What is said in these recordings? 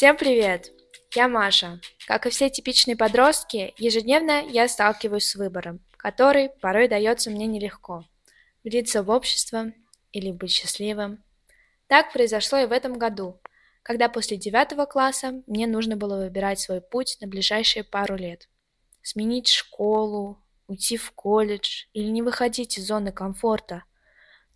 Всем привет! Я Маша. Как и все типичные подростки, ежедневно я сталкиваюсь с выбором, который порой дается мне нелегко. Влиться в общество или быть счастливым. Так произошло и в этом году, когда после девятого класса мне нужно было выбирать свой путь на ближайшие пару лет. Сменить школу, уйти в колледж или не выходить из зоны комфорта.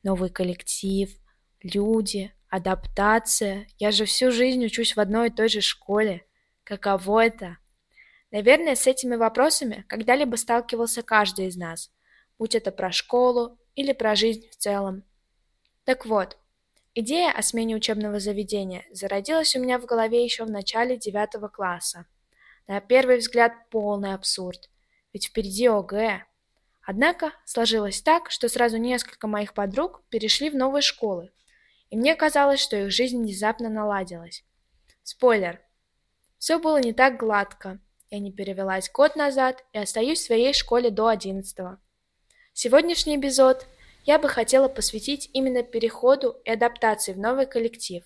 Новый коллектив, люди, адаптация. Я же всю жизнь учусь в одной и той же школе. Каково это? Наверное, с этими вопросами когда-либо сталкивался каждый из нас, будь это про школу или про жизнь в целом. Так вот, идея о смене учебного заведения зародилась у меня в голове еще в начале девятого класса. На первый взгляд полный абсурд, ведь впереди ОГЭ. Однако сложилось так, что сразу несколько моих подруг перешли в новые школы, и мне казалось, что их жизнь внезапно наладилась. Спойлер. Все было не так гладко. Я не перевелась год назад и остаюсь в своей школе до одиннадцатого. Сегодняшний эпизод я бы хотела посвятить именно переходу и адаптации в новый коллектив.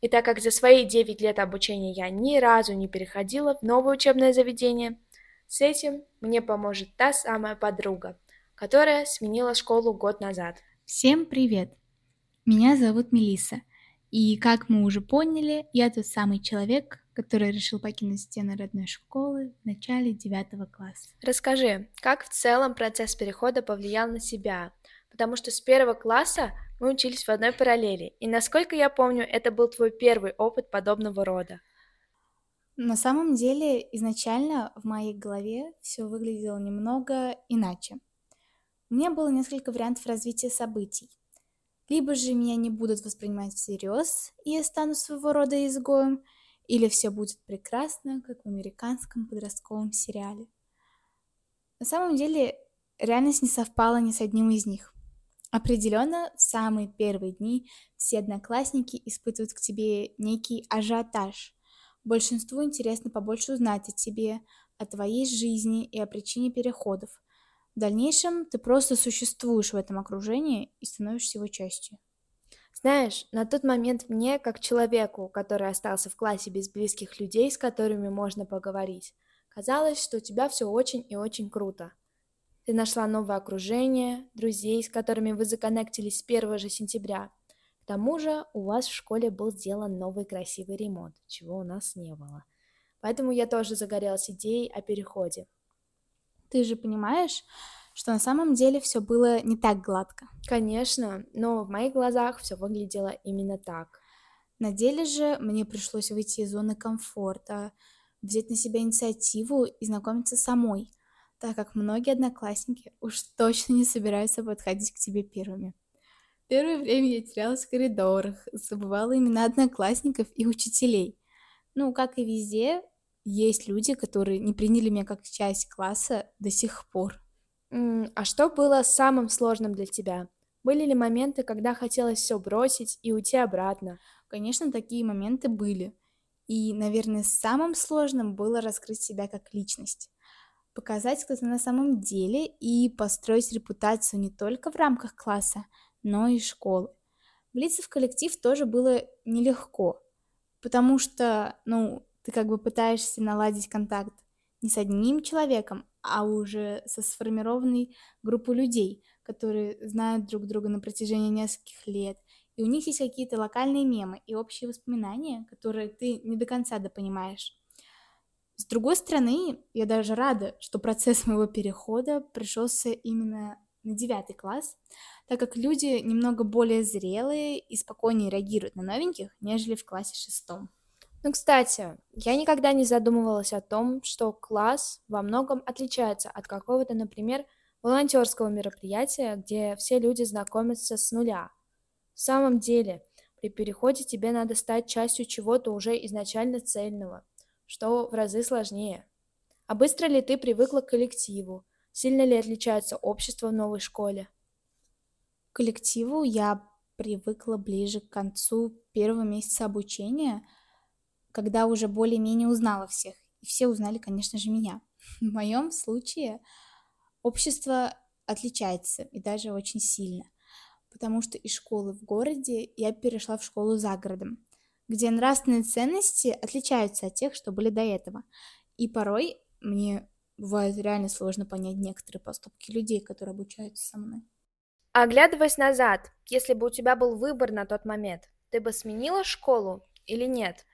И так как за свои 9 лет обучения я ни разу не переходила в новое учебное заведение, с этим мне поможет та самая подруга, которая сменила школу год назад. Всем привет! Меня зовут Мелиса, и как мы уже поняли, я тот самый человек, который решил покинуть стены родной школы в начале девятого класса. Расскажи, как в целом процесс перехода повлиял на себя? Потому что с первого класса мы учились в одной параллели, и насколько я помню, это был твой первый опыт подобного рода. На самом деле, изначально в моей голове все выглядело немного иначе. У меня было несколько вариантов развития событий. Либо же меня не будут воспринимать всерьез, и я стану своего рода изгоем, или все будет прекрасно, как в американском подростковом сериале. На самом деле, реальность не совпала ни с одним из них. Определенно, в самые первые дни все одноклассники испытывают к тебе некий ажиотаж. Большинству интересно побольше узнать о тебе, о твоей жизни и о причине переходов – в дальнейшем ты просто существуешь в этом окружении и становишься его частью. Знаешь, на тот момент мне, как человеку, который остался в классе без близких людей, с которыми можно поговорить, казалось, что у тебя все очень и очень круто. Ты нашла новое окружение, друзей, с которыми вы законнектились с 1 же сентября. К тому же у вас в школе был сделан новый красивый ремонт, чего у нас не было. Поэтому я тоже загорелась идеей о переходе. Ты же понимаешь, что на самом деле все было не так гладко. Конечно, но в моих глазах все выглядело именно так. На деле же мне пришлось выйти из зоны комфорта, взять на себя инициативу и знакомиться самой, так как многие одноклассники уж точно не собираются подходить к тебе первыми. Первое время я терялась в коридорах, забывала имена одноклассников и учителей. Ну, как и везде, есть люди, которые не приняли меня как часть класса до сих пор. а что было самым сложным для тебя? Были ли моменты, когда хотелось все бросить и уйти обратно? Конечно, такие моменты были. И, наверное, самым сложным было раскрыть себя как личность. Показать, кто ты на самом деле, и построить репутацию не только в рамках класса, но и школы. Влиться в коллектив тоже было нелегко, потому что, ну, ты как бы пытаешься наладить контакт не с одним человеком, а уже со сформированной группой людей, которые знают друг друга на протяжении нескольких лет, и у них есть какие-то локальные мемы и общие воспоминания, которые ты не до конца допонимаешь. С другой стороны, я даже рада, что процесс моего перехода пришелся именно на девятый класс, так как люди немного более зрелые и спокойнее реагируют на новеньких, нежели в классе шестом. Ну, кстати, я никогда не задумывалась о том, что класс во многом отличается от какого-то, например, волонтерского мероприятия, где все люди знакомятся с нуля. В самом деле, при переходе тебе надо стать частью чего-то уже изначально цельного, что в разы сложнее. А быстро ли ты привыкла к коллективу? Сильно ли отличается общество в новой школе? К коллективу я привыкла ближе к концу первого месяца обучения – когда уже более-менее узнала всех. И все узнали, конечно же, меня. В моем случае общество отличается, и даже очень сильно. Потому что из школы в городе я перешла в школу за городом. где нравственные ценности отличаются от тех, что были до этого. И порой мне бывает реально сложно понять некоторые поступки людей, которые обучаются со мной. Оглядываясь назад, если бы у тебя был выбор на тот момент, ты бы сменила школу или нет?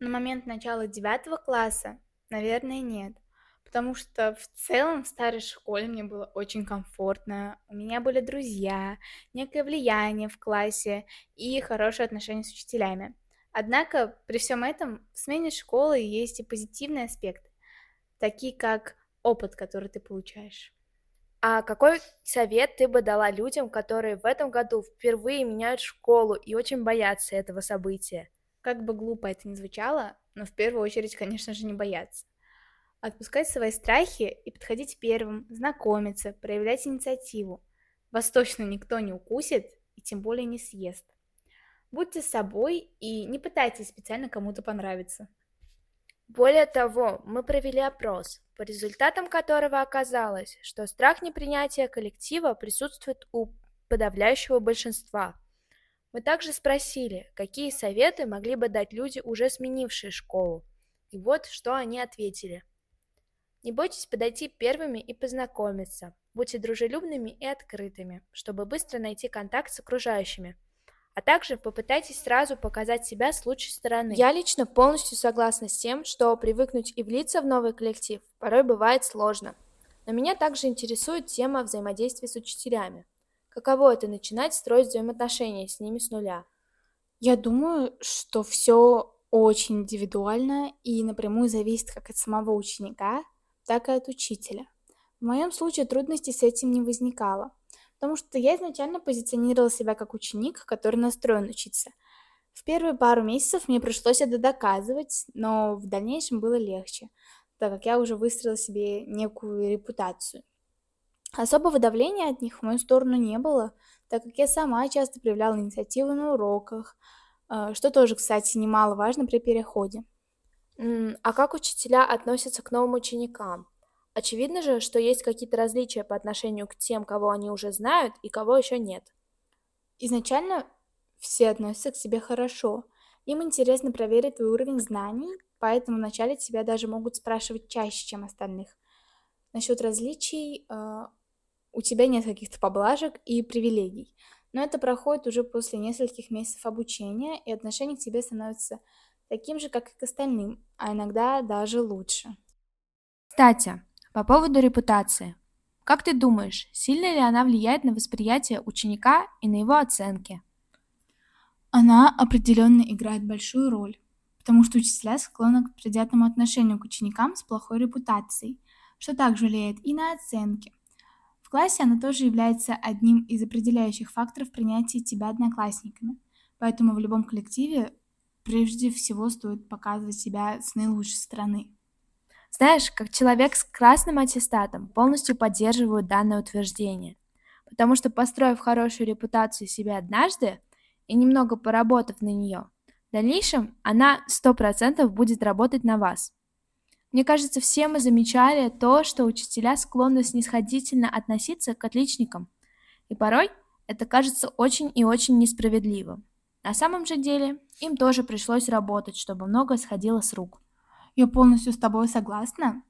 На момент начала девятого класса, наверное, нет. Потому что в целом в старой школе мне было очень комфортно. У меня были друзья, некое влияние в классе и хорошие отношения с учителями. Однако при всем этом в смене школы есть и позитивные аспекты, такие как опыт, который ты получаешь. А какой совет ты бы дала людям, которые в этом году впервые меняют школу и очень боятся этого события? Как бы глупо это ни звучало, но в первую очередь, конечно же, не бояться. Отпускать свои страхи и подходить первым, знакомиться, проявлять инициативу. Вас точно никто не укусит и тем более не съест. Будьте собой и не пытайтесь специально кому-то понравиться. Более того, мы провели опрос, по результатам которого оказалось, что страх непринятия коллектива присутствует у подавляющего большинства. Мы также спросили, какие советы могли бы дать люди, уже сменившие школу. И вот что они ответили. Не бойтесь подойти первыми и познакомиться. Будьте дружелюбными и открытыми, чтобы быстро найти контакт с окружающими – а также попытайтесь сразу показать себя с лучшей стороны. Я лично полностью согласна с тем, что привыкнуть и влиться в новый коллектив порой бывает сложно. Но меня также интересует тема взаимодействия с учителями. Каково это начинать строить взаимоотношения с ними с нуля? Я думаю, что все очень индивидуально и напрямую зависит как от самого ученика, так и от учителя. В моем случае трудностей с этим не возникало потому что я изначально позиционировала себя как ученик, который настроен учиться. В первые пару месяцев мне пришлось это доказывать, но в дальнейшем было легче, так как я уже выстроила себе некую репутацию. Особого давления от них в мою сторону не было, так как я сама часто проявляла инициативу на уроках, э, что тоже, кстати, немаловажно при переходе. А как учителя относятся к новым ученикам? Очевидно же, что есть какие-то различия по отношению к тем, кого они уже знают, и кого еще нет. Изначально все относятся к себе хорошо. Им интересно проверить твой уровень знаний, поэтому вначале тебя даже могут спрашивать чаще, чем остальных. Насчет различий э, у тебя нет каких-то поблажек и привилегий. Но это проходит уже после нескольких месяцев обучения, и отношение к тебе становится таким же, как и к остальным, а иногда даже лучше. Кстати, по поводу репутации. Как ты думаешь, сильно ли она влияет на восприятие ученика и на его оценки? Она определенно играет большую роль, потому что учителя склонны к предвзятому отношению к ученикам с плохой репутацией, что также влияет и на оценки. В классе она тоже является одним из определяющих факторов принятия тебя одноклассниками, поэтому в любом коллективе прежде всего стоит показывать себя с наилучшей стороны. Знаешь, как человек с красным аттестатом полностью поддерживаю данное утверждение, потому что построив хорошую репутацию себе однажды и немного поработав на нее, в дальнейшем она 100% будет работать на вас. Мне кажется, все мы замечали то, что учителя склонны снисходительно относиться к отличникам, и порой это кажется очень и очень несправедливым. На самом же деле им тоже пришлось работать, чтобы многое сходило с рук. Я полностью с тобой согласна.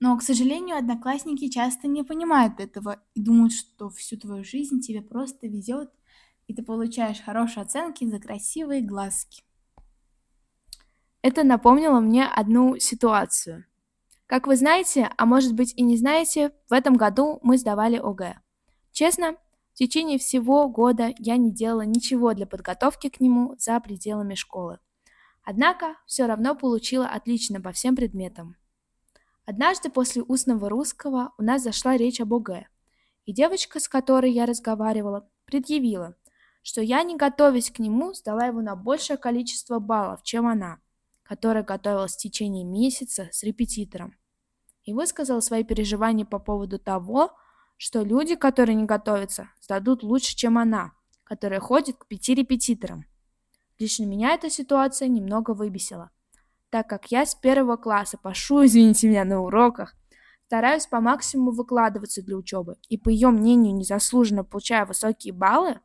Но, к сожалению, одноклассники часто не понимают этого и думают, что всю твою жизнь тебе просто везет, и ты получаешь хорошие оценки за красивые глазки. Это напомнило мне одну ситуацию. Как вы знаете, а может быть и не знаете, в этом году мы сдавали ОГЭ. Честно, в течение всего года я не делала ничего для подготовки к нему за пределами школы. Однако все равно получила отлично по всем предметам. Однажды после устного русского у нас зашла речь об ОГЭ, и девочка, с которой я разговаривала, предъявила, что я, не готовясь к нему, сдала его на большее количество баллов, чем она, которая готовилась в течение месяца с репетитором, и высказала свои переживания по поводу того, что люди, которые не готовятся, сдадут лучше, чем она, которая ходит к пяти репетиторам. Лично меня эта ситуация немного выбесила, так как я с первого класса пошу, извините меня, на уроках, стараюсь по максимуму выкладываться для учебы и, по ее мнению, незаслуженно получаю высокие баллы,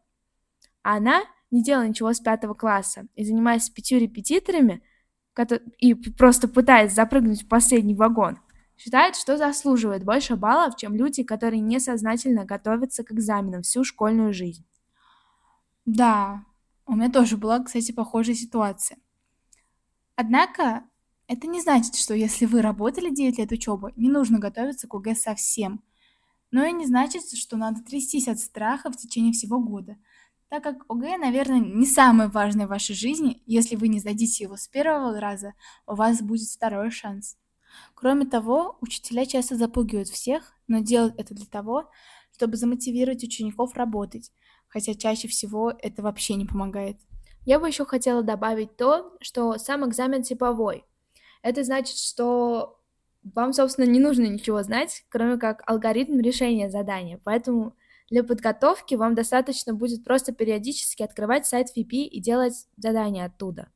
она не делая ничего с пятого класса и занимаясь пятью репетиторами, и просто пытаясь запрыгнуть в последний вагон, считает, что заслуживает больше баллов, чем люди, которые несознательно готовятся к экзаменам всю школьную жизнь. Да, у меня тоже была, кстати, похожая ситуация. Однако, это не значит, что если вы работали 9 лет учебы, не нужно готовиться к ОГЭ совсем. Но и не значит, что надо трястись от страха в течение всего года, так как ОГЭ, наверное, не самое важное в вашей жизни. Если вы не сдадите его с первого раза, у вас будет второй шанс. Кроме того, учителя часто запугивают всех, но делают это для того, чтобы замотивировать учеников работать, хотя чаще всего это вообще не помогает. Я бы еще хотела добавить то, что сам экзамен типовой. Это значит, что вам, собственно, не нужно ничего знать, кроме как алгоритм решения задания. Поэтому для подготовки вам достаточно будет просто периодически открывать сайт VP и делать задания оттуда.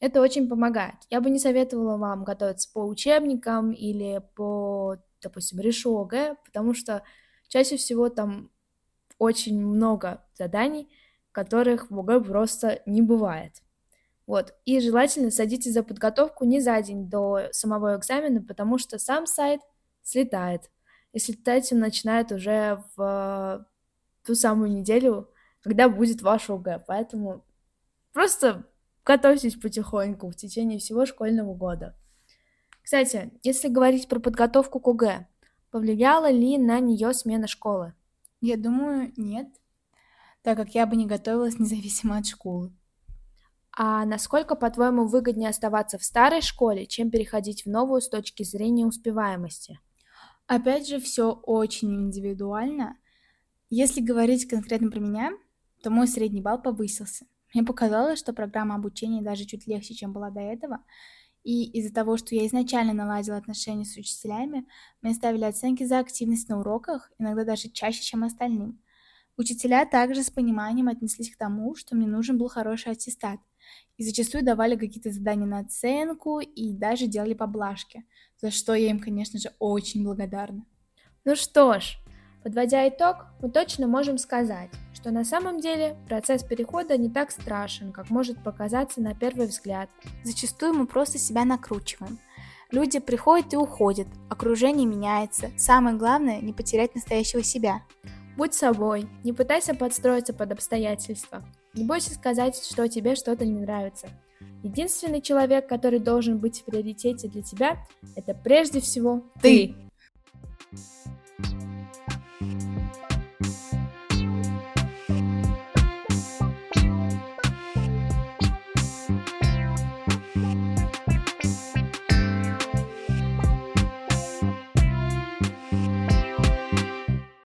Это очень помогает. Я бы не советовала вам готовиться по учебникам или по, допустим, решу ОГЭ, потому что чаще всего там очень много заданий, которых в ОГЭ просто не бывает. Вот. И желательно садитесь за подготовку не за день до самого экзамена, потому что сам сайт слетает. И слетать он начинает уже в ту самую неделю, когда будет ваш ОГЭ. Поэтому просто Готовьтесь потихоньку в течение всего школьного года. Кстати, если говорить про подготовку к ОГЭ, повлияла ли на нее смена школы? Я думаю, нет, так как я бы не готовилась независимо от школы. А насколько, по-твоему, выгоднее оставаться в старой школе, чем переходить в новую с точки зрения успеваемости? Опять же, все очень индивидуально. Если говорить конкретно про меня, то мой средний балл повысился – мне показалось, что программа обучения даже чуть легче, чем была до этого, и из-за того, что я изначально наладила отношения с учителями, мне ставили оценки за активность на уроках, иногда даже чаще, чем остальным. Учителя также с пониманием отнеслись к тому, что мне нужен был хороший аттестат, и зачастую давали какие-то задания на оценку и даже делали поблажки, за что я им, конечно же, очень благодарна. Ну что ж, Подводя итог, мы точно можем сказать, что на самом деле процесс перехода не так страшен, как может показаться на первый взгляд. Зачастую мы просто себя накручиваем. Люди приходят и уходят, окружение меняется. Самое главное – не потерять настоящего себя. Будь собой, не пытайся подстроиться под обстоятельства. Не бойся сказать, что тебе что-то не нравится. Единственный человек, который должен быть в приоритете для тебя, это прежде всего ты. ты.